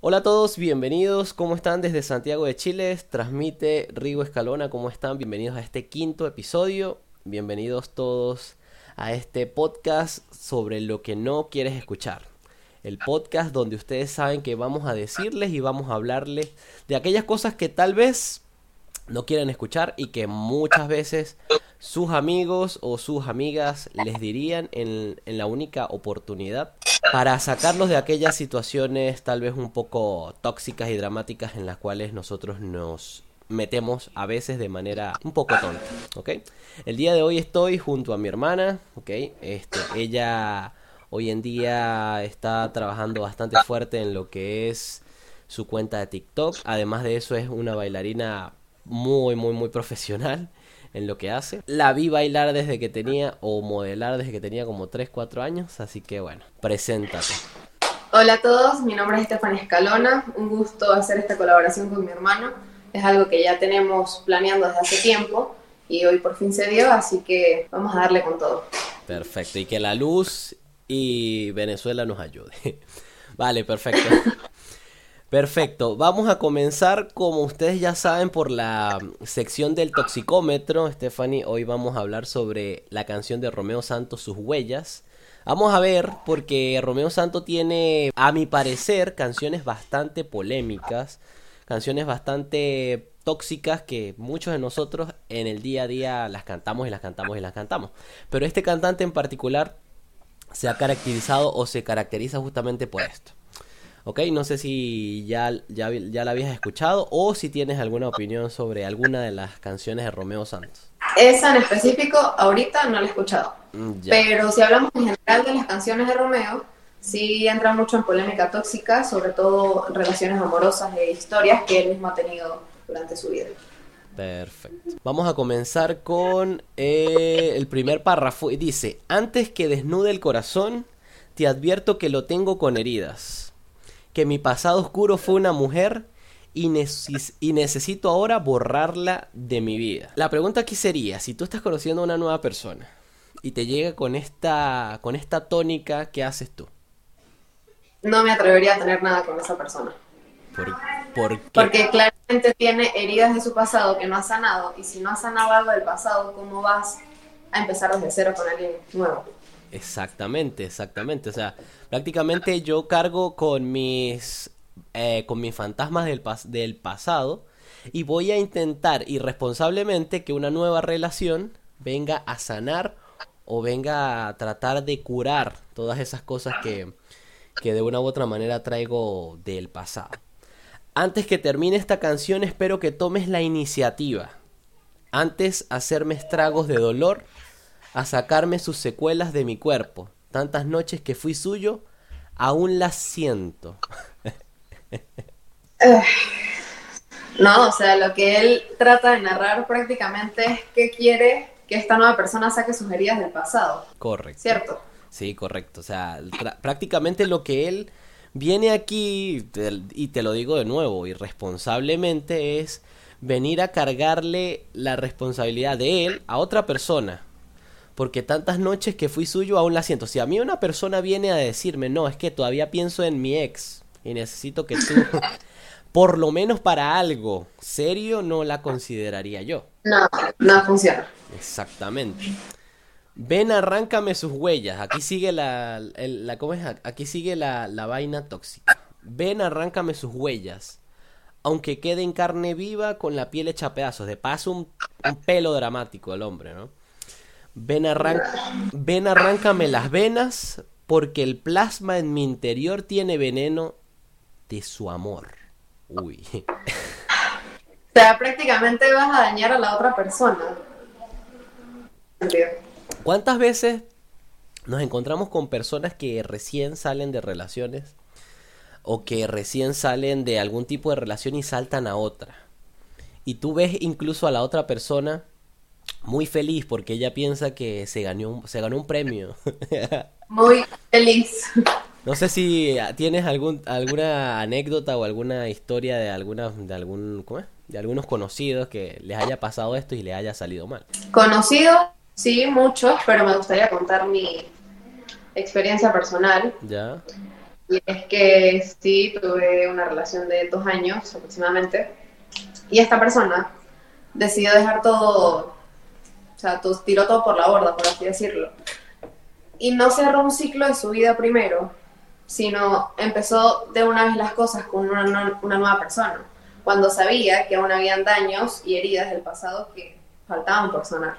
Hola a todos, bienvenidos, ¿cómo están? Desde Santiago de Chile, transmite Rigo Escalona, ¿cómo están? Bienvenidos a este quinto episodio, bienvenidos todos a este podcast sobre lo que no quieres escuchar. El podcast donde ustedes saben que vamos a decirles y vamos a hablarles de aquellas cosas que tal vez no quieren escuchar y que muchas veces sus amigos o sus amigas les dirían en, en la única oportunidad para sacarlos de aquellas situaciones tal vez un poco tóxicas y dramáticas en las cuales nosotros nos metemos a veces de manera un poco tonta, ¿ok? El día de hoy estoy junto a mi hermana, ¿ok? Este, ella hoy en día está trabajando bastante fuerte en lo que es su cuenta de TikTok, además de eso es una bailarina muy, muy, muy profesional en lo que hace. La vi bailar desde que tenía, o modelar desde que tenía como 3, 4 años, así que bueno, preséntate. Hola a todos, mi nombre es Estefania Escalona, un gusto hacer esta colaboración con mi hermano. Es algo que ya tenemos planeando desde hace tiempo y hoy por fin se dio, así que vamos a darle con todo. Perfecto, y que la luz y Venezuela nos ayude. Vale, perfecto. Perfecto, vamos a comenzar como ustedes ya saben por la sección del toxicómetro. Stephanie, hoy vamos a hablar sobre la canción de Romeo Santos, Sus Huellas. Vamos a ver porque Romeo Santos tiene, a mi parecer, canciones bastante polémicas, canciones bastante tóxicas que muchos de nosotros en el día a día las cantamos y las cantamos y las cantamos. Pero este cantante en particular se ha caracterizado o se caracteriza justamente por esto. ¿Ok? No sé si ya, ya, ya la habías escuchado o si tienes alguna opinión sobre alguna de las canciones de Romeo Santos. Esa en específico, ahorita no la he escuchado. Mm, ya. Pero si hablamos en general de las canciones de Romeo, sí entra mucho en polémica tóxica, sobre todo relaciones amorosas e historias que él mismo ha tenido durante su vida. Perfecto. Vamos a comenzar con eh, el primer párrafo. Y dice, antes que desnude el corazón, te advierto que lo tengo con heridas que mi pasado oscuro fue una mujer y, neces y, necesito ahora borrarla de mi vida. La pregunta aquí sería, si tú estás conociendo a una nueva persona y te llega con esta, con esta tónica, ¿qué haces tú? No me atrevería a tener nada con esa persona. ¿Por, por qué? Porque claramente tiene heridas de su pasado que no ha sanado y si no ha sanado algo del pasado, ¿cómo vas a empezar desde cero con alguien nuevo? Exactamente, exactamente. O sea, prácticamente yo cargo con mis, eh, con mis fantasmas del, pas del pasado y voy a intentar irresponsablemente que una nueva relación venga a sanar o venga a tratar de curar todas esas cosas que, que de una u otra manera traigo del pasado. Antes que termine esta canción espero que tomes la iniciativa. Antes hacerme estragos de dolor a sacarme sus secuelas de mi cuerpo. Tantas noches que fui suyo, aún las siento. No, o sea, lo que él trata de narrar prácticamente es que quiere que esta nueva persona saque sus heridas del pasado. Correcto. ¿Cierto? Sí, correcto. O sea, prácticamente lo que él viene aquí, y te lo digo de nuevo, irresponsablemente, es venir a cargarle la responsabilidad de él a otra persona porque tantas noches que fui suyo aún la siento. Si a mí una persona viene a decirme, no, es que todavía pienso en mi ex y necesito que tú, por lo menos para algo serio, no la consideraría yo. No, no funciona. Exactamente. Ven, arráncame sus huellas. Aquí sigue la, la ¿cómo es? Aquí sigue la, la vaina tóxica. Ven, arráncame sus huellas. Aunque quede en carne viva con la piel hecha a pedazos. De paso, un, un pelo dramático el hombre, ¿no? Ven, ven, arráncame las venas, porque el plasma en mi interior tiene veneno de su amor. Uy. O sea, prácticamente vas a dañar a la otra persona. ¿Cuántas veces nos encontramos con personas que recién salen de relaciones o que recién salen de algún tipo de relación y saltan a otra? Y tú ves incluso a la otra persona muy feliz porque ella piensa que se ganó, se ganó un premio. Muy feliz. No sé si tienes algún, alguna anécdota o alguna historia de alguna, de algún, ¿cómo es? de algunos conocidos que les haya pasado esto y les haya salido mal. Conocidos, sí, muchos, pero me gustaría contar mi experiencia personal. Ya. Y es que sí, tuve una relación de dos años aproximadamente. Y esta persona decidió dejar todo, o sea, tiró todo por la borda, por así decirlo. Y no cerró un ciclo de su vida primero, sino empezó de una vez las cosas con una, nueva persona, cuando sabía que aún habían daños y heridas del pasado que faltaban por sanar.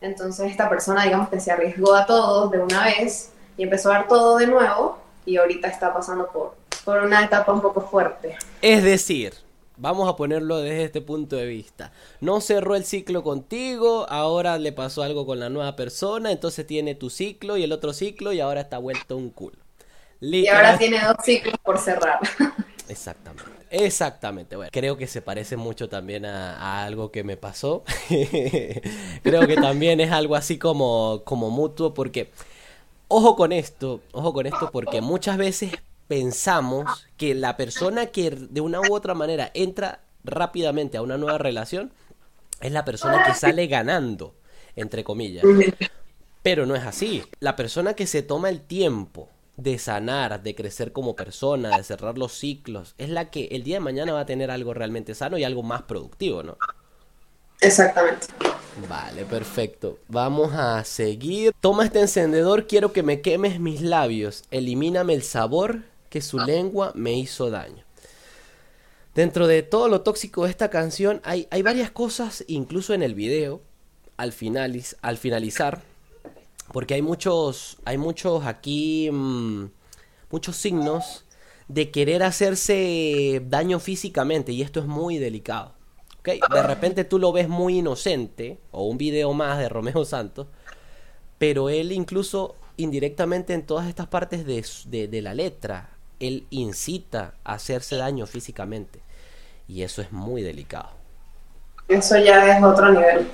Entonces esta persona, digamos que se arriesgó a todo de una vez y empezó a ver todo de nuevo y ahorita está pasando por, por una etapa un poco fuerte. Es decir, vamos a ponerlo desde este punto de vista. No cerró el ciclo contigo, ahora le pasó algo con la nueva persona, entonces tiene tu ciclo y el otro ciclo y ahora está vuelto un culo. Y ahora tiene dos ciclos por cerrar. Exactamente. Exactamente, bueno, creo que se parece mucho también a, algo que me pasó. creo que también es algo así como, como mutuo, porque ojo con esto, ojo con esto, porque muchas veces pensamos que la persona que de una u otra manera entra rápidamente a una nueva relación es la persona que sale ganando, entre comillas. Pero no es así. La persona que se toma el tiempo de sanar, de crecer como persona, de cerrar los ciclos, es la que el día de mañana va a tener algo realmente sano y algo más productivo, ¿no? Exactamente. Vale, perfecto. Vamos a seguir. Toma este encendedor, quiero que me quemes mis labios. Elimíname el sabor que su lengua me hizo daño. Dentro de todo lo tóxico de esta canción hay, hay varias cosas, incluso en el video, al, al finalizar, porque hay muchos, hay muchos aquí, mm, muchos signos de querer hacerse daño físicamente y esto es muy delicado. De repente tú lo ves muy inocente, o un video más de Romeo Santos, pero él incluso indirectamente en todas estas partes de, de, la letra, él incita a hacerse daño físicamente. Y eso es muy delicado. Eso ya es otro nivel.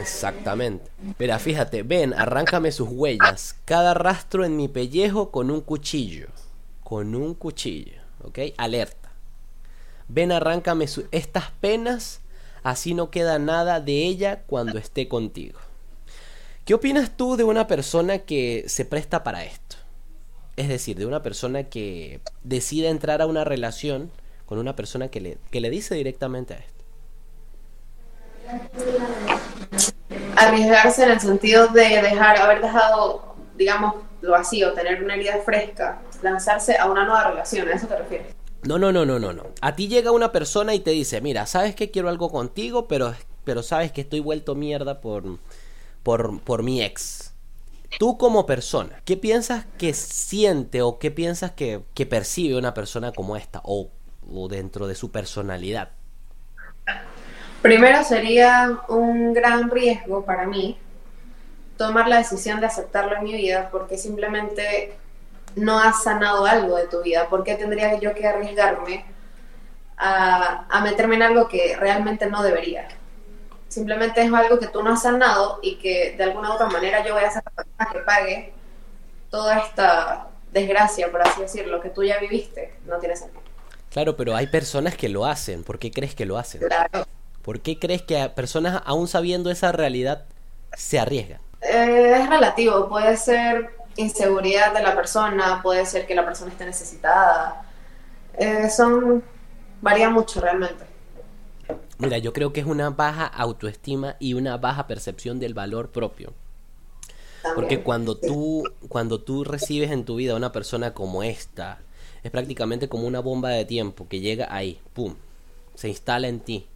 Exactamente. Mira, fíjate, ven, arráncame sus huellas. Cada rastro en mi pellejo con un cuchillo. Con un cuchillo. ¿Ok? Alerta. Ven, arráncame estas penas así no queda nada de ella cuando esté contigo. ¿Qué opinas tú de una persona que se presta para esto? Es decir, de una persona que decide entrar a una relación con una persona que le, que le dice directamente a esto. Arriesgarse en el sentido de dejar, haber dejado, digamos, lo vacío, tener una herida fresca, lanzarse a una nueva relación, ¿a eso te refieres? No, no, no, no, no, no. A ti llega una persona y te dice, mira, sabes que quiero algo contigo, pero, pero sabes que estoy vuelto mierda por, por, por mi ex. Tú como persona, ¿qué piensas que siente o qué piensas que, percibe una persona como esta o, o dentro de su personalidad? Primero sería un gran riesgo para mí tomar la decisión de aceptarlo en mi vida porque simplemente no has sanado algo de tu vida, ¿por qué tendría yo que arriesgarme a, meterme en algo que realmente no debería? Simplemente es algo que tú no has sanado y que de alguna u otra manera yo voy a ser la persona que pague toda esta desgracia, por así decirlo, que tú ya viviste. No tiene sentido. Claro, pero hay personas que lo hacen. ¿Por qué crees que lo hacen? Claro. ¿Por qué crees que personas, aún sabiendo esa realidad, se arriesgan? Eh, es relativo. Puede ser inseguridad de la persona, puede ser que la persona esté necesitada. Eh, son. varía mucho realmente. Mira, yo creo que es una baja autoestima y una baja percepción del valor propio. Porque cuando tú, cuando tú recibes en tu vida a una persona como esta, es prácticamente como una bomba de tiempo que llega ahí, pum, se instala en ti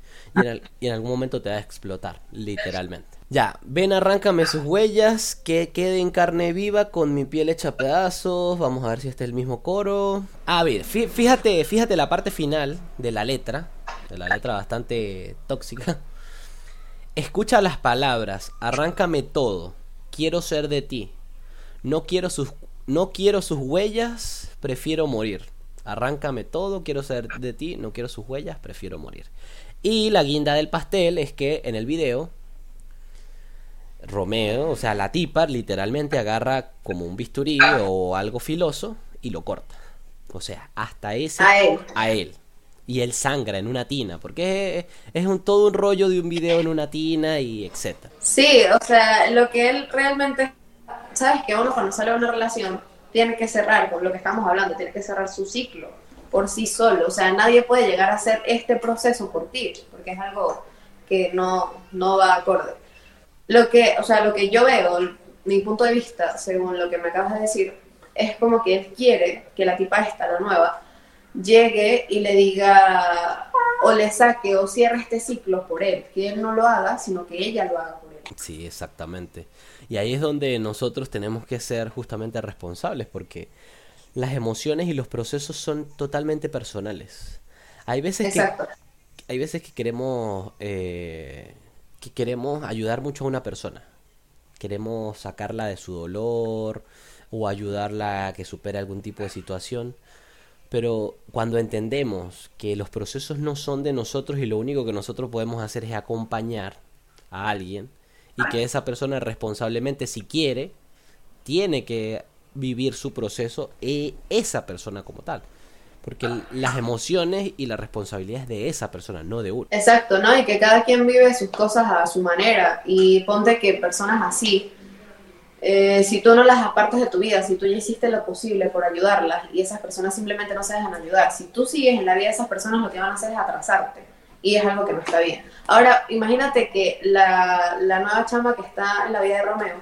y en algún momento te va a explotar, literalmente. Ya, ven, arráncame sus huellas, que quede en carne viva con mi piel hecha pedazos. Vamos a ver si este es el mismo coro. A ver, fíjate, fíjate la parte final de la letra, de la letra bastante tóxica. Escucha las palabras, arráncame todo, quiero ser de ti. No quiero sus, no quiero sus huellas, prefiero morir. Arráncame todo, quiero ser de ti, no quiero sus huellas, prefiero morir. Y la guinda del pastel es que en el video Romeo, o sea, la tipa literalmente agarra como un bisturí o algo filoso y lo corta. O sea, hasta ese a él. Y él sangra en una tina, porque es, un, todo un rollo de un video en una tina y etcétera. Sí, o sea, lo que él realmente, sabes que uno cuando sale de una relación tiene que cerrar, con lo que estamos hablando, tiene que cerrar su ciclo por sí solo. O sea, nadie puede llegar a hacer este proceso por ti, porque es algo que no, no va acorde. Lo que, o sea, lo que yo veo, mi punto de vista, según lo que me acabas de decir, es como que él quiere que la tipa esta, la nueva, llegue y le diga o le saque o cierre este ciclo por él, que él no lo haga, sino que ella lo haga por él. Sí, exactamente. Y ahí es donde nosotros tenemos que ser justamente responsables, porque las emociones y los procesos son totalmente personales. Hay veces que hay veces que queremos eh, que queremos ayudar mucho a una persona. Queremos sacarla de su dolor o ayudarla a que supere algún tipo de situación. Pero cuando entendemos que los procesos no son de nosotros y lo único que nosotros podemos hacer es acompañar a alguien y que esa persona responsablemente, si quiere, tiene que vivir su proceso y esa persona como tal. Porque las emociones y la responsabilidad es de esa persona, no de uno. Exacto, ¿no? Y que cada quien vive sus cosas a su manera. Y ponte que personas así, eh, si tú no las apartas de tu vida, si tú ya hiciste lo posible por ayudarlas y esas personas simplemente no se dejan ayudar, si tú sigues en la vida de esas personas, lo que van a hacer es atrasarte. Y es algo que no está bien. Ahora, imagínate que la, nueva chama que está en la vida de Romeo,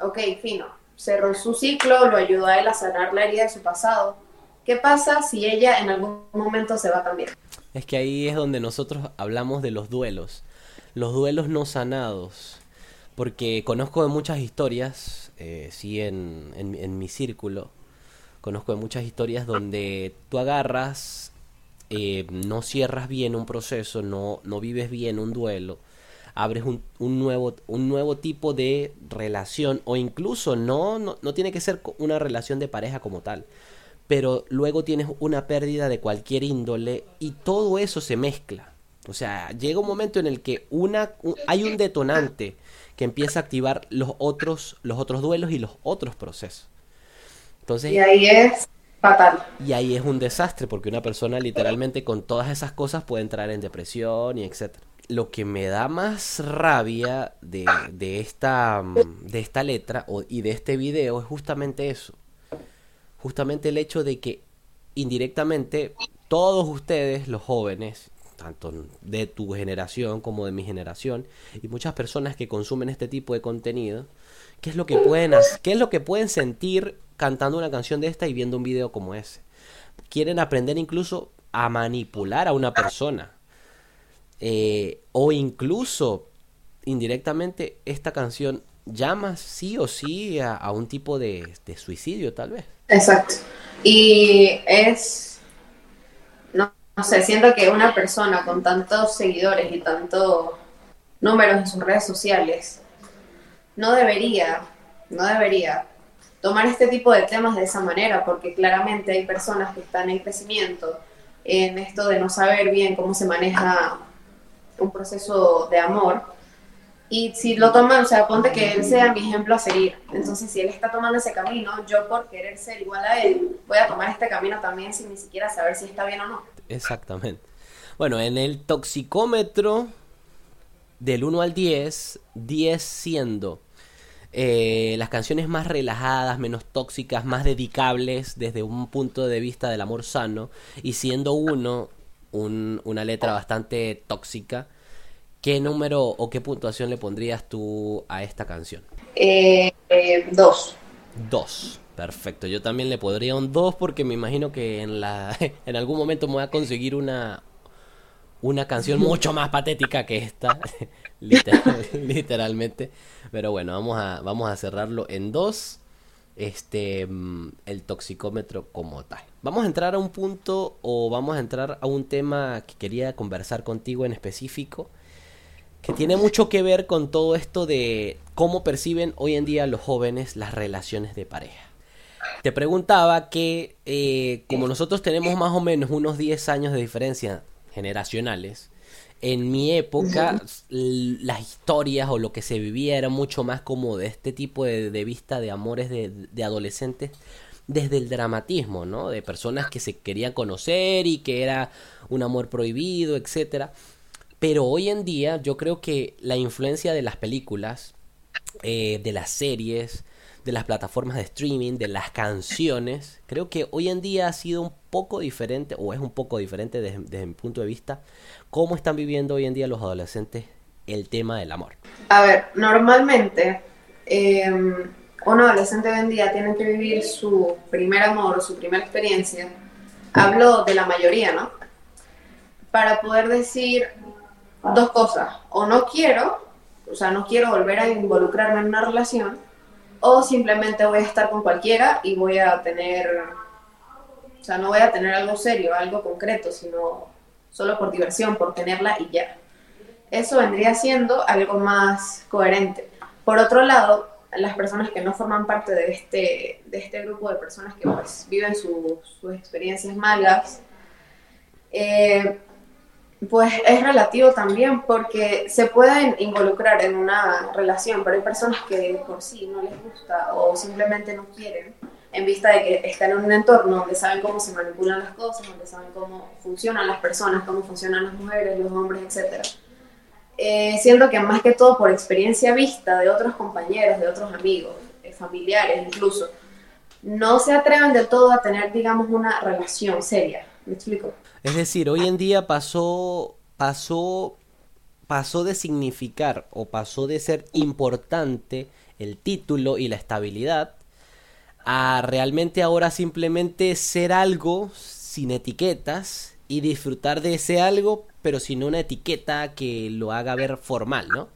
ok, fino, cerró su ciclo, lo ayudó a él a sanar la herida de su pasado. ¿Qué pasa si ella en algún momento se va también? Es que ahí es donde nosotros hablamos de los duelos, los duelos no sanados, porque conozco de muchas historias, eh, sí, en, en, mi círculo, conozco de muchas historias donde tú agarras, eh, no cierras bien un proceso, no, no vives bien un duelo, abres un, un, nuevo, un nuevo tipo de relación o incluso no, no, no tiene que ser una relación de pareja como tal, pero luego tienes una pérdida de cualquier índole y todo eso se mezcla. O sea, llega un momento en el que una, hay un detonante que empieza a activar los otros, los otros duelos y los otros procesos. Entonces, y ahí es fatal. Y ahí es un desastre porque una persona literalmente con todas esas cosas puede entrar en depresión y etcétera lo que me da más rabia de, de, esta, de esta letra o, y de este video es justamente eso. Justamente el hecho de que indirectamente todos ustedes, los jóvenes, tanto de tu generación como de mi generación, y muchas personas que consumen este tipo de contenido, ¿qué es lo que pueden, qué es lo que pueden sentir cantando una canción de esta y viendo un video como ese? Quieren aprender incluso a manipular a una persona eh, o incluso indirectamente esta canción llama sí o sí a, un tipo de, suicidio tal vez. Exacto. Y es, no, sé, siento que una persona con tantos seguidores y tantos números en sus redes sociales no debería, no debería tomar este tipo de temas de esa manera, porque claramente hay personas que están en crecimiento en esto de no saber bien cómo se maneja un proceso de amor. Y si lo toman, o sea, ponte que él sea mi ejemplo a seguir. Entonces, si él está tomando ese camino, yo por querer ser igual a él, voy a tomar este camino también sin ni siquiera saber si está bien o no. Exactamente. Bueno, en el toxicómetro del 1 al 10, 10 siendo eh, las canciones más relajadas, menos tóxicas, más dedicables desde un punto de vista del amor sano, y siendo uno una letra bastante tóxica, ¿qué número o qué puntuación le pondrías tú a esta canción? Eh, eh, dos. Dos. Perfecto, yo también le pondría un dos porque me imagino que en, la, en algún momento me voy a conseguir una, una canción mucho más patética que esta, literalmente. Pero bueno, vamos a, vamos a cerrarlo en dos este mm, el toxicómetro como tal. Vamos a entrar a un punto o vamos a entrar a un tema que quería conversar contigo en específico que tiene mucho que ver con todo esto de cómo perciben hoy en día los jóvenes las relaciones de pareja. Te preguntaba que eh, como nosotros tenemos más o menos unos 10 años de diferencia generacionales, en mi época las historias o lo que se vivía era mucho más como de este tipo de, vista de amores de, adolescentes desde el dramatismo, ¿no? De personas que se querían conocer y que era un amor prohibido, etcétera. Pero hoy en día yo creo que la influencia de las películas, eh, de las series, de las plataformas de streaming, de las canciones. Creo que hoy en día ha sido un poco diferente, o es un poco diferente desde, mi punto de vista, cómo están viviendo hoy en día los adolescentes el tema del amor. A ver, normalmente em, un adolescente hoy en día tiene que vivir su primer amor, su primera experiencia. Hablo de la mayoría, ¿no? Para poder decir dos cosas, o no quiero, o sea, no quiero volver a involucrarme en una relación, o simplemente voy a estar con cualquiera y voy a tener, o sea, no voy a tener algo serio, algo concreto, sino solo por diversión, por tenerla y ya. Eso vendría siendo algo más coherente. Por otro lado, las personas que no forman parte de este, de este grupo de personas que pues, viven sus experiencias malas, eh, pues es relativo también porque se pueden involucrar en una relación, pero hay personas que por sí no les gusta o simplemente no quieren, en vista de que están en un entorno donde saben cómo se manipulan las cosas, donde saben cómo funcionan las personas, cómo funcionan las mujeres, los hombres, etc. Eh, siendo que más que todo por experiencia vista de otros compañeros, de otros amigos, eh, familiares incluso, no se atreven del todo a tener, digamos, una relación seria. ¿Me explico? Es decir, hoy en día pasó, pasó, pasó de significar o pasó de ser importante el título y la estabilidad a realmente ahora simplemente ser algo sin etiquetas y disfrutar de ese algo, pero sin una etiqueta que lo haga ver formal, ¿no?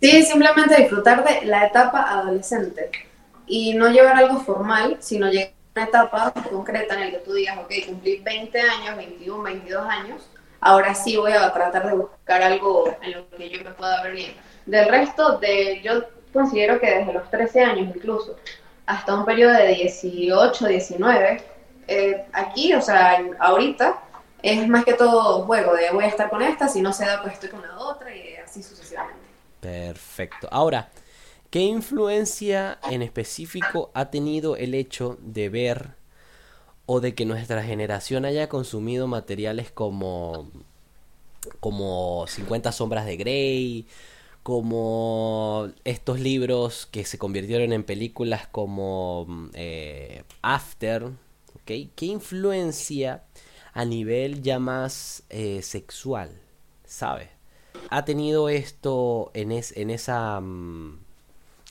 Sí, simplemente disfrutar de la etapa adolescente y no llevar algo formal, sino llegar una etapa concreta en la que tú digas, ok, cumplí 20 años, 21, 22 años, ahora sí voy a tratar de buscar algo en lo que yo me pueda ver bien. Del resto, de, yo considero que desde los 13 años incluso, hasta un periodo de 18, 19, eh, aquí, o sea, ahorita, es más que todo juego de voy a estar con esta, si no se da, pues estoy con la otra y así sucesivamente. Perfecto. Ahora, ¿Qué influencia en específico ha tenido el hecho de ver o de que nuestra generación haya consumido materiales como como 50 sombras de Grey, como estos libros que se convirtieron en películas como eh, After, ¿okay? ¿Qué influencia a nivel ya más eh, sexual, sabe? Ha tenido esto en, en esa... Mm,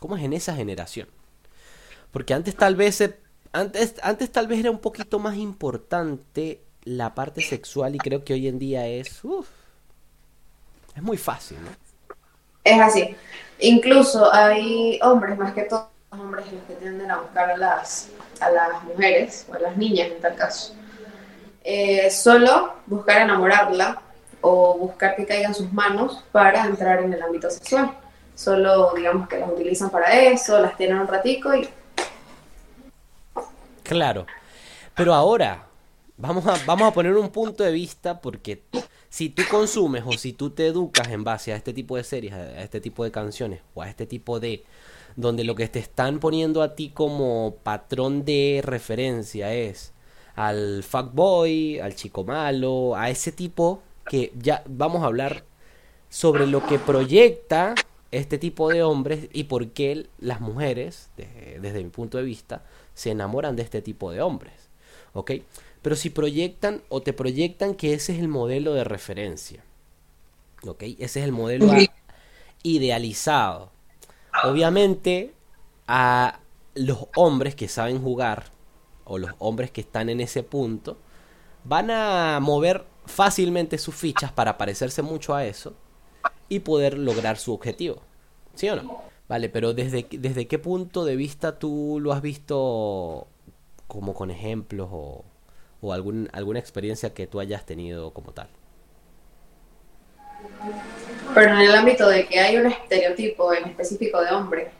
¿Cómo es en esa generación? Porque antes tal vez antes, antes tal vez era un poquito más importante la parte sexual y creo que hoy en día es es muy fácil, ¿no? Es así. Incluso hay hombres, más que todos hombres los que tienden a buscar a las, a las mujeres o a las niñas en tal caso. Eh, solo buscar enamorarla o buscar que caigan sus manos para entrar en el ámbito sexual solo digamos que las utilizan para eso, las tienen un ratico y... Claro, pero ahora vamos a, vamos a poner un punto de vista porque si tú consumes o si tú te educas en base a este tipo de series, a este tipo de canciones o a este tipo de donde lo que te están poniendo a ti como patrón de referencia es al fuckboy, al chico malo, a ese tipo que ya vamos a hablar sobre lo que proyecta este tipo de hombres y por qué las mujeres, desde mi punto de vista, se enamoran de este tipo de hombres. ¿Ok? Pero si proyectan o te proyectan que ese es el modelo de referencia. ¿Ok? Ese es el modelo idealizado. Obviamente, a los hombres que saben jugar o los hombres que están en ese punto van a mover fácilmente sus fichas para parecerse mucho a eso y poder lograr su objetivo. ¿Sí o no? Vale, pero ¿desde, desde qué punto de vista tú lo has visto como con ejemplos o, o algún, alguna experiencia que tú hayas tenido como tal? Pero en el ámbito de que hay un estereotipo en específico de hombre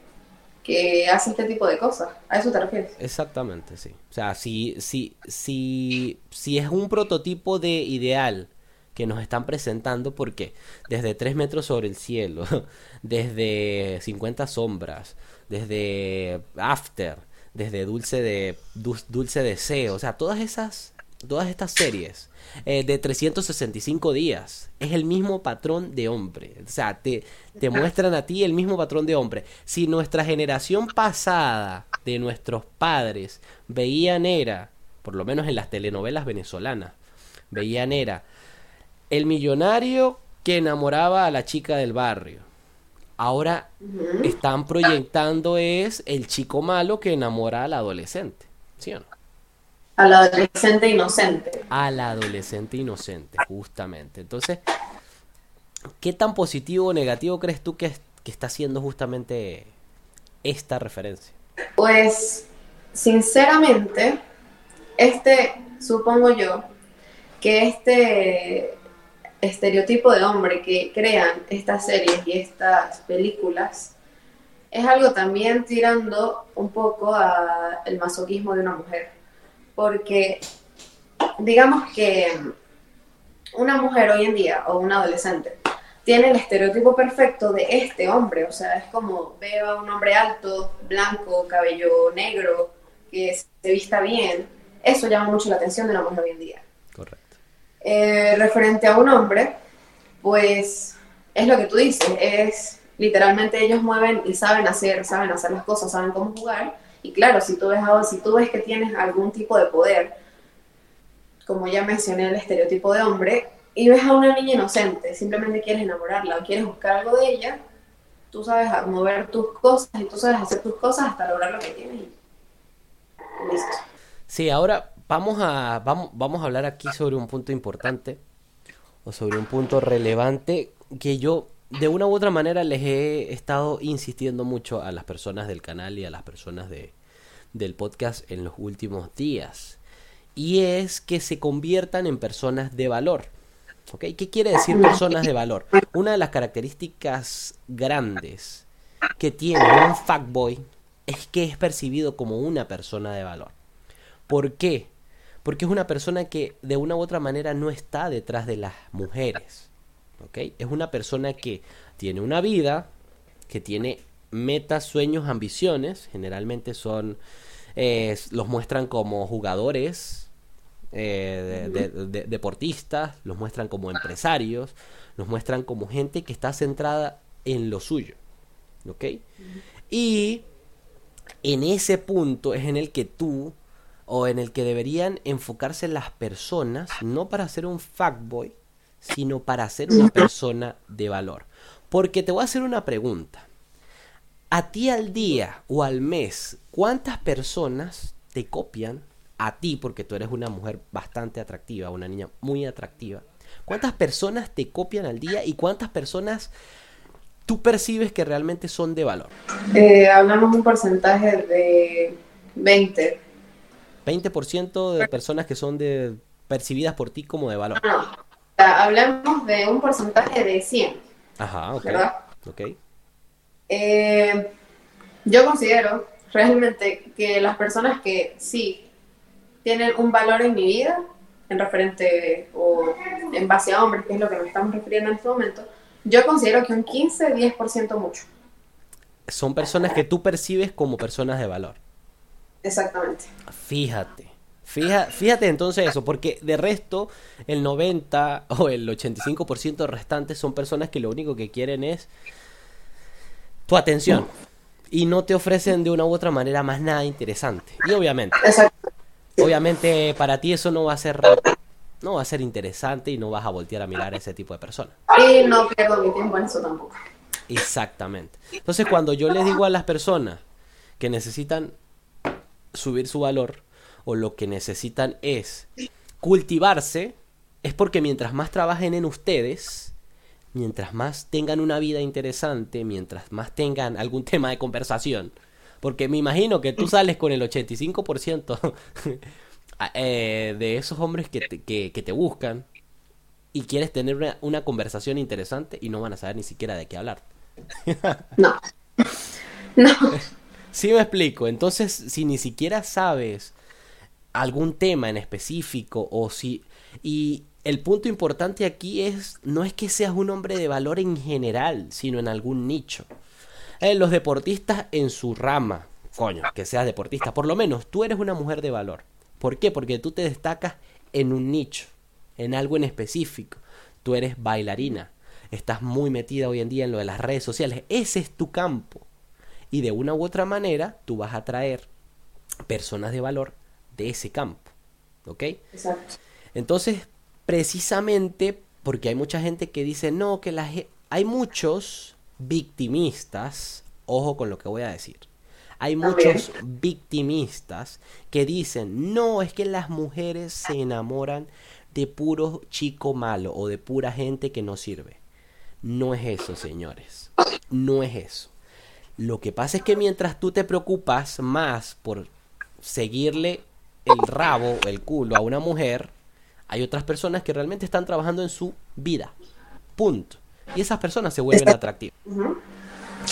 que hace este tipo de cosas. ¿A eso te refieres? Exactamente, sí. O sea, si, si, si, si es un prototipo de ideal que nos están presentando porque desde 3 metros sobre el cielo, desde 50 sombras, desde After, desde Dulce de Dulce Deseo, o sea, todas esas todas estas series eh, de 365 días, es el mismo patrón de hombre. O sea, te, te muestran a ti el mismo patrón de hombre. Si nuestra generación pasada de nuestros padres veían era, por lo menos en las telenovelas venezolanas, veían era el millonario que enamoraba a la chica del barrio. Ahora están proyectando es el chico malo que enamora al adolescente. ¿Sí o no? Al adolescente inocente. Al adolescente inocente, justamente. Entonces, ¿qué tan positivo o negativo crees tú que, que está haciendo justamente esta referencia? Pues, sinceramente, este, supongo yo, que este estereotipo de hombre que crean estas series y estas películas es algo también tirando un poco al masoquismo de una mujer. Porque digamos que una mujer hoy en día o un adolescente tiene el estereotipo perfecto de este hombre, o sea, es como veo a un hombre alto, blanco, cabello negro, que se vista bien, eso llama mucho la atención de una mujer hoy en día. Eh, referente a un hombre, pues es lo que tú dices, es literalmente ellos mueven y saben hacer, saben hacer las cosas, saben cómo jugar. Y claro, si tú ves, si tú ves que tienes algún tipo de poder, como ya mencioné el estereotipo de hombre, y ves a una niña inocente, simplemente quieres enamorarla o quieres buscar algo de ella, tú sabes mover tus cosas y tú sabes hacer tus cosas hasta lograr lo que tienes. listo. Sí, ahora vamos a, vamos, vamos a hablar aquí sobre un punto importante o sobre un punto relevante que yo de una u otra manera les he estado insistiendo mucho a las personas del canal y a las personas de, del podcast en los últimos días. Y es que se conviertan en personas de valor. ¿Ok? ¿Qué quiere decir personas de valor? Una de las características grandes que tiene un fuckboy es que es percibido como una persona de valor. ¿Por qué? Porque es una persona que de una u otra manera no está detrás de las mujeres. Es una persona que tiene una vida, que tiene metas, sueños, ambiciones, generalmente son, eh, los muestran como jugadores, eh, de, deportistas, los muestran como empresarios, los muestran como gente que está centrada en lo suyo. ¿Ok? Y en ese punto es en el que tú o en el que deberían enfocarse las personas, no para ser un fuckboy, sino para ser una persona de valor. Porque te voy a hacer una pregunta. A ti al día o al mes, ¿cuántas personas te copian a ti, porque tú eres una mujer bastante atractiva, una niña muy atractiva? ¿Cuántas personas te copian al día y cuántas personas tú percibes que realmente son de valor? Eh, hablamos un porcentaje de 20 20% de personas que son de percibidas por ti como de valor. No, hablamos de un porcentaje de 100. Ajá, ok. ¿verdad? Ok. Eh, yo considero realmente que las personas que sí tienen un valor en mi vida, en referente o en base a hombres, que es lo que nos estamos refiriendo en este momento, yo considero que un 15-10% mucho. Son personas que tú percibes como personas de valor. Exactamente. Fíjate. Fíjate, fíjate entonces eso, porque de resto el 90 o el 85% restante son personas que lo único que quieren es tu atención y no te ofrecen de una u otra manera más nada interesante. Y obviamente, obviamente para ti eso no va a ser no va a ser interesante y no vas a voltear a mirar a ese tipo de personas. Y no pierdo mi tiempo en eso tampoco. Exactamente. Entonces cuando yo les digo a las personas que necesitan subir su valor o lo que necesitan es cultivarse, es porque mientras más trabajen en ustedes, mientras más tengan una vida interesante, mientras más tengan algún tema de conversación, porque me imagino que tú sales con el 85% eh, de esos hombres que te, que, te buscan y quieres tener una, una, conversación interesante y no van a saber ni siquiera de qué hablar. no. No. Sí me explico. Entonces, si ni siquiera sabes algún tema en específico o si... Y el punto importante aquí es, no es que seas un hombre de valor en general, sino en algún nicho. Eh, los deportistas en su rama, coño, que seas deportista, por lo menos tú eres una mujer de valor. ¿Por qué? Porque tú te destacas en un nicho, en algo en específico. Tú eres bailarina, estás muy metida hoy en día en lo de las redes sociales, ese es tu campo. Y de una u otra manera tú vas a atraer personas de valor de ese campo. ¿Ok? Exacto. Entonces, precisamente porque hay mucha gente que dice, no, que la hay muchos victimistas, ojo con lo que voy a decir. Hay muchos victimistas que dicen, no, es que las mujeres se enamoran de puro chico malo o de pura gente que no sirve. No es eso, señores. No es eso. Lo que pasa es que mientras tú te preocupas más por seguirle el rabo, el culo a una mujer, hay otras personas que realmente están trabajando en su vida. Punto. Y esas personas se vuelven atractivas.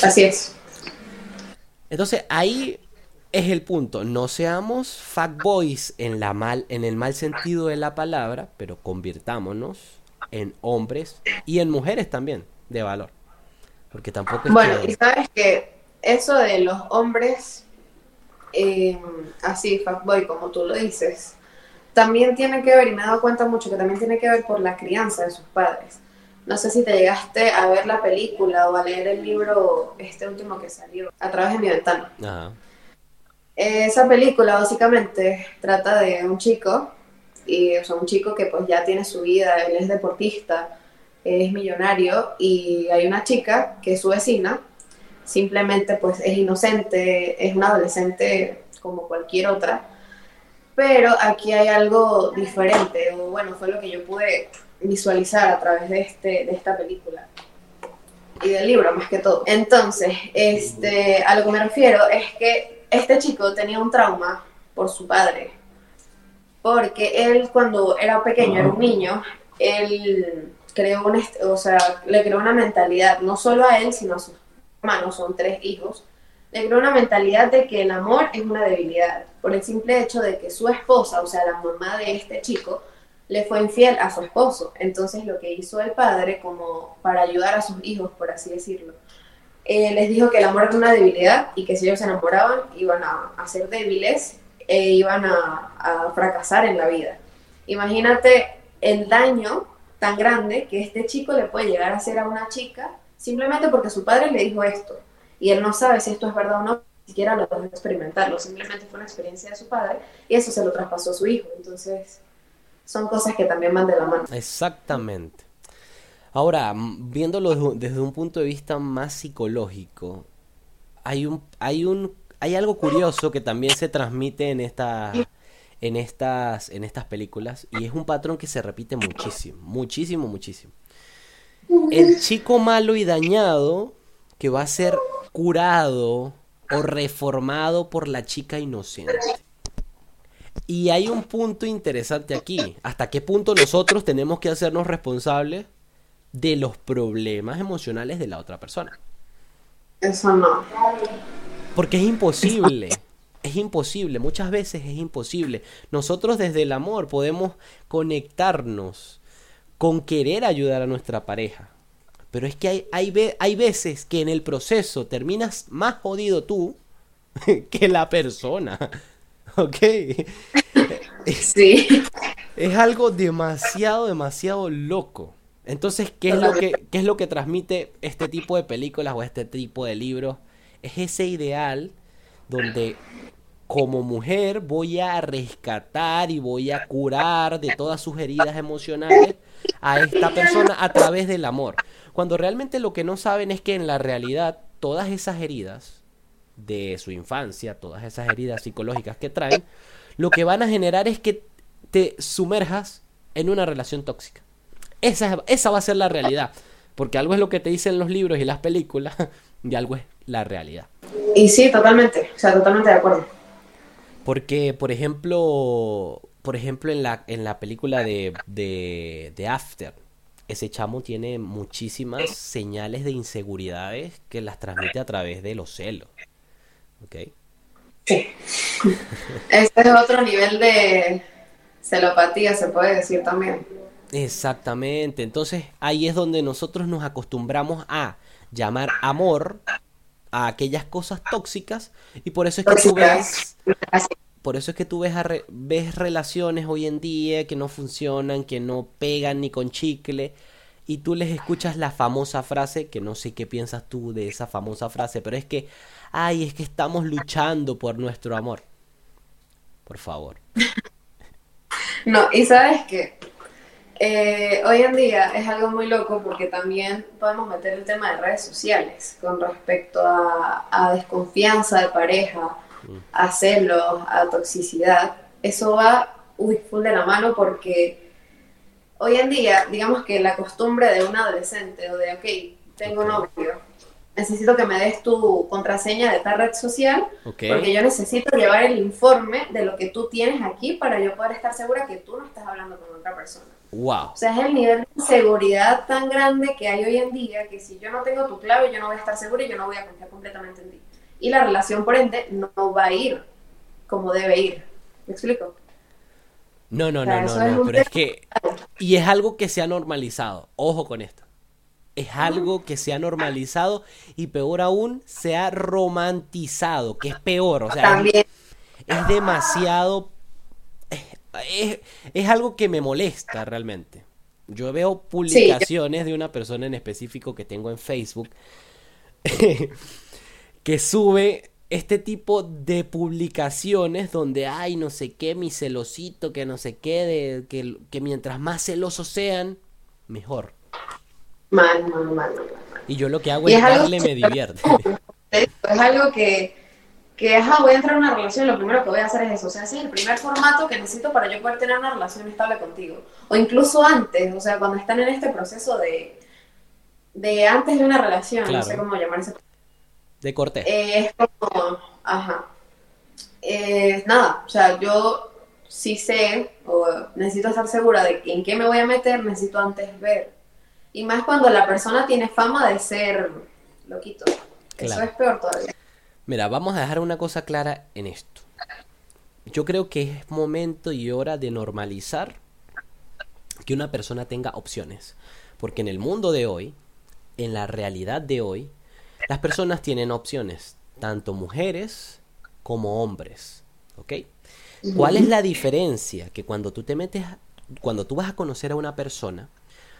Así es. Entonces ahí es el punto. No seamos fuckboys en, la mal, en el mal sentido de la palabra, pero convirtámonos en hombres y en mujeres también de valor. Porque tampoco es Bueno, y sabes que eso de los hombres eh, así, fuckboy, como tú lo dices, también tiene que ver, y me he dado cuenta mucho que también tiene que ver por la crianza de sus padres. No sé si te llegaste a ver la película o a leer el libro, este último que salió, a través de mi ventana. Esa película básicamente trata de un chico, y, o sea, un chico que pues ya tiene su vida, él es deportista, es millonario, y hay una chica que es su vecina, simplemente pues es inocente, es una adolescente como cualquier otra, pero aquí hay algo diferente, o bueno, fue lo que yo pude visualizar a través de, este, de esta película y del libro más que todo. Entonces, este, a lo que me refiero es que este chico tenía un trauma por su padre, porque él cuando era pequeño, era un niño, él creó una, o sea, le creó una mentalidad, no solo a él, sino a sus hermanos, son tres hijos, le creó una mentalidad de que el amor es una debilidad, por el simple hecho de que su esposa, o sea, la mamá de este chico, le fue infiel a su esposo. Entonces lo que hizo el padre, como para ayudar a sus hijos, por así decirlo, eh, les dijo que el amor era una debilidad y que si ellos se enamoraban iban a, ser débiles e iban a, a fracasar en la vida. Imagínate el daño tan grande que este chico le puede llegar a hacer a una chica simplemente porque su padre le dijo esto y él no sabe si esto es verdad o no, ni siquiera lo puede experimentarlo, simplemente fue una experiencia de su padre y eso se lo traspasó a su hijo. Entonces, son cosas que también van de la mano. Exactamente. Ahora, viéndolo desde un punto de vista más psicológico, hay un, hay un, hay algo curioso que también se transmite en esta, en estas, en estas películas y es un patrón que se repite muchísimo, muchísimo, muchísimo el chico malo y dañado que va a ser curado o reformado por la chica inocente. Y hay un punto interesante aquí. ¿Hasta qué punto nosotros tenemos que hacernos responsables de los problemas emocionales de la otra persona? Eso no. Porque es imposible. Es imposible. Muchas veces es imposible. Nosotros desde el amor podemos conectarnos con querer ayudar a nuestra pareja. Pero es que hay, hay, hay veces que en el proceso terminas más jodido tú que la persona. ¿Ok? Sí. Es algo demasiado, demasiado loco. Entonces, ¿qué es, lo que, ¿qué es lo que transmite este tipo de películas o este tipo de libros? Es ese ideal donde como mujer voy a rescatar y voy a curar de todas sus heridas emocionales a esta persona a través del amor. Cuando realmente lo que no saben es que en la realidad todas esas heridas de su infancia, todas esas heridas psicológicas que traen, lo que van a generar es que te sumerjas en una relación tóxica. Esa, esa va a ser la realidad. Porque algo es lo que te dicen los libros y las películas y algo es la realidad. Y sí, totalmente, o sea, totalmente de acuerdo. Porque, por ejemplo, por ejemplo en la, en la película de, de, After, ese chamo tiene muchísimas señales de inseguridades que las transmite a través de los celos. ¿Ok? Sí. Este es otro nivel de celopatía, se puede decir también. Exactamente. Entonces ahí es donde nosotros nos acostumbramos a llamar amor a aquellas cosas tóxicas y por eso es que tú ves por eso es que tú ves, ves relaciones hoy en día que no funcionan, que no pegan ni con chicle, y tú les escuchas la famosa frase, que no sé qué piensas tú de esa famosa frase, pero es que, ay, es que estamos luchando por nuestro amor. Por favor. No, y sabes que eh, hoy en día es algo muy loco porque también podemos meter el tema de redes sociales con respecto a, desconfianza de pareja, mm. a celos, a toxicidad. Eso va uy, full de la mano porque hoy en día, digamos que la costumbre de un adolescente o de, ok, tengo novio, necesito que me des tu contraseña de tal red social, porque yo necesito llevar el informe de lo que tú tienes aquí para yo poder estar segura que tú no estás hablando con otra persona. Wow. O sea, es el nivel de seguridad tan grande que hay hoy en día que si yo no tengo tu clave, yo no voy a estar segura y yo no voy a confiar completamente en ti. Y la relación, por ende, no va a ir como debe ir. ¿Me explico? No, no, no, no, no, pero es que... Y es algo que se ha normalizado. Ojo con esto es algo que se ha normalizado y peor aún se ha romantizado, que es peor, o sea, es, demasiado, es, algo que me molesta realmente. Yo veo publicaciones de una persona en específico que tengo en Facebook que sube este tipo de publicaciones donde hay no sé qué, mi celosito, que no sé qué, de, que, que mientras más celosos sean, mejor. Mal, mal, mal, mal, Y yo lo que hago es, darle, me divierte. Es algo que, que, ajá, voy a entrar en una relación, lo primero que voy a hacer es eso. O sea, ese es el primer formato que necesito para yo poder tener una relación estable contigo. O incluso antes, o sea, cuando están en este proceso de, de antes de una relación, no sé cómo llamarse. De corte. Eh, es como, ajá. Eh, nada, o sea, yo sí sé, o necesito estar segura de en qué me voy a meter, necesito antes ver y más cuando la persona tiene fama de ser loquito. Eso es peor todavía. Mira, vamos a dejar una cosa clara en esto. Yo creo que es momento y hora de normalizar que una persona tenga opciones. Porque en el mundo de hoy, en la realidad de hoy, las personas tienen opciones, tanto mujeres como hombres. ¿Ok? ¿Cuál es la diferencia? Que cuando tú te metes, cuando tú vas a conocer a una persona,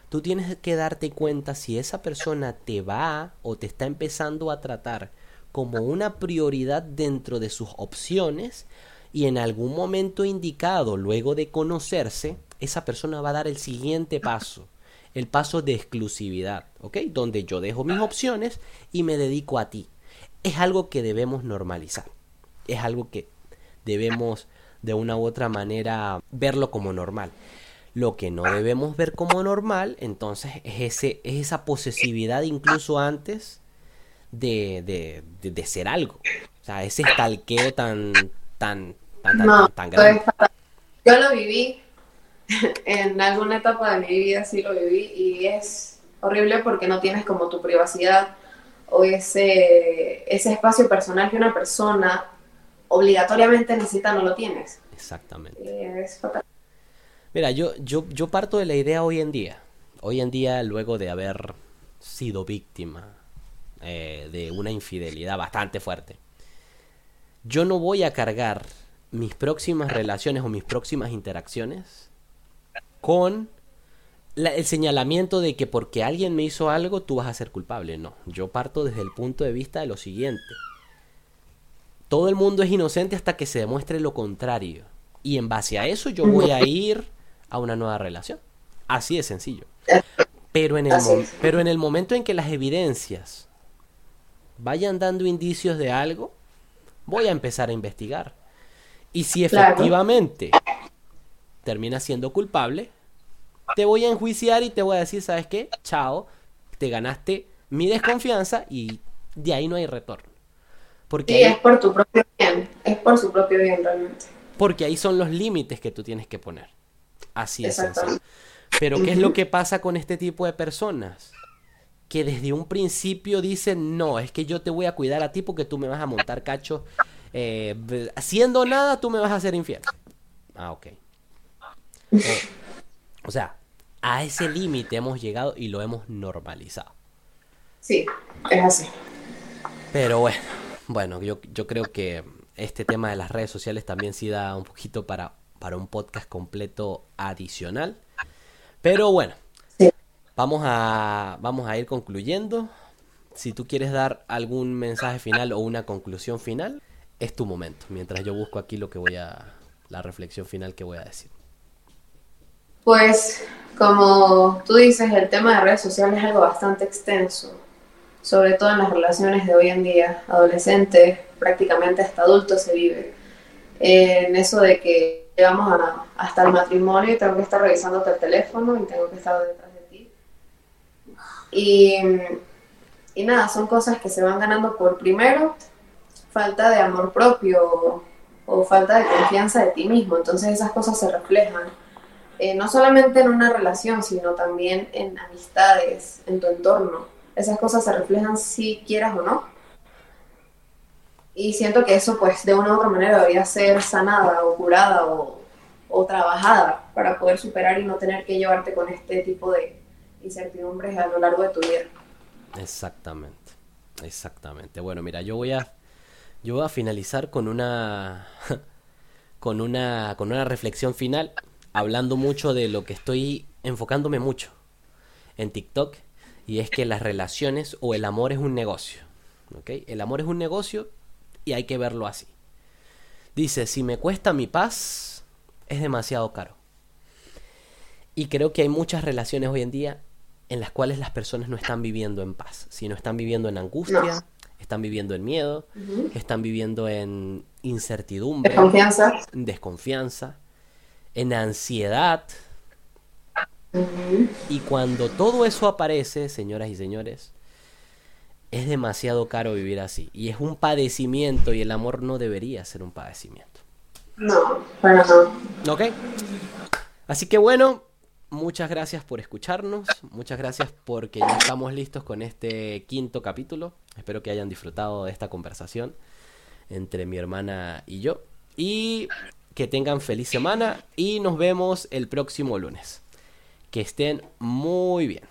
tú tienes que darte cuenta si esa persona te va o te está empezando a tratar como una prioridad dentro de sus opciones y en algún momento indicado, luego de conocerse, esa persona va a dar el siguiente paso, el paso de exclusividad, ¿ok? Donde yo dejo mis opciones y me dedico a ti. Es algo que debemos normalizar, es algo que debemos de una u otra manera verlo como normal. Lo que no debemos ver como normal, entonces, es, ese, es esa posesividad incluso antes de, de, ser algo. O sea, ese estalqueo tan, tan, tan, tan, grande. Yo lo viví, en alguna etapa de mi vida sí lo viví, y es horrible porque no tienes como tu privacidad o ese, ese espacio personal que una persona obligatoriamente necesita, no lo tienes. Exactamente. es fatal. Mira, yo, yo, yo parto de la idea hoy en día. Hoy en día, luego de haber sido víctima eh, de una infidelidad bastante fuerte, yo no voy a cargar mis próximas relaciones o mis próximas interacciones con el señalamiento de que porque alguien me hizo algo tú vas a ser culpable. No, yo parto desde el punto de vista de lo siguiente. Todo el mundo es inocente hasta que se demuestre lo contrario. Y en base a eso yo voy a ir a una nueva relación. Así de sencillo. Pero en, el pero en el momento en que las evidencias vayan dando indicios de algo, voy a empezar a investigar. Y si efectivamente termina siendo culpable, te voy a enjuiciar y te voy a decir, ¿sabes qué? Chao, te ganaste mi desconfianza y de ahí no hay retorno. Porque es por tu propio bien, es por su propio bien realmente. Porque ahí son los límites que tú tienes que poner. Así es Pero ¿qué es lo que pasa con este tipo de personas? Que desde un principio dicen, no, es que yo te voy a cuidar a ti porque tú me vas a montar cacho. Eh, haciendo nada, tú me vas a hacer infiel. Ah, ok. o sea, a ese límite hemos llegado y lo hemos normalizado. Sí, es así. Pero bueno, bueno, yo, yo creo que este tema de las redes sociales también sí da un poquito para, para un podcast completo adicional. Pero bueno, vamos, a, vamos a ir concluyendo. Si tú quieres dar algún mensaje final o una conclusión final, es tu momento. Mientras yo busco aquí lo que voy a, la reflexión final que voy a decir. Pues, como tú dices, el tema de redes sociales es algo bastante extenso, sobre todo en las relaciones de hoy en día, adolescentes, prácticamente hasta adultos se vive. en eso de que llegamos hasta el matrimonio y tengo que estar revisándote el teléfono y tengo que estar detrás. Y, y nada, son cosas que se van ganando por primero falta de amor propio o, falta de confianza de ti mismo. Entonces esas cosas se reflejan eh, no solamente en una relación, sino también en amistades, en tu entorno. Esas cosas se reflejan si quieras o no. Y siento que eso, pues, de una u otra manera debería ser sanada o curada o, o trabajada para poder superar y no tener que llevarte con este tipo de incertidumbres a lo largo de tu vida. Exactamente, exactamente. Bueno, mira, yo voy a yo voy a finalizar con una con una con una reflexión final, hablando mucho de lo que estoy enfocándome mucho en TikTok y es que las relaciones o el amor es un negocio. ¿ok? El amor es un negocio y hay que verlo así. Dice, si me cuesta mi paz, es demasiado caro. Y creo que hay muchas relaciones hoy en día en las cuales las personas no están viviendo en paz, sino están viviendo en angustia, están viviendo en miedo, están viviendo en incertidumbre, desconfianza, desconfianza en ansiedad. Y cuando todo eso aparece, señoras y señores, es demasiado caro vivir así. Y es un padecimiento y el amor no debería ser un padecimiento. No, para nada. ¿Ok? Así que bueno, muchas gracias por escucharnos, muchas gracias porque ya estamos listos con este quinto capítulo. Espero que hayan disfrutado de esta conversación entre mi hermana y yo. Y que tengan feliz semana y nos vemos el próximo lunes. Que estén muy bien.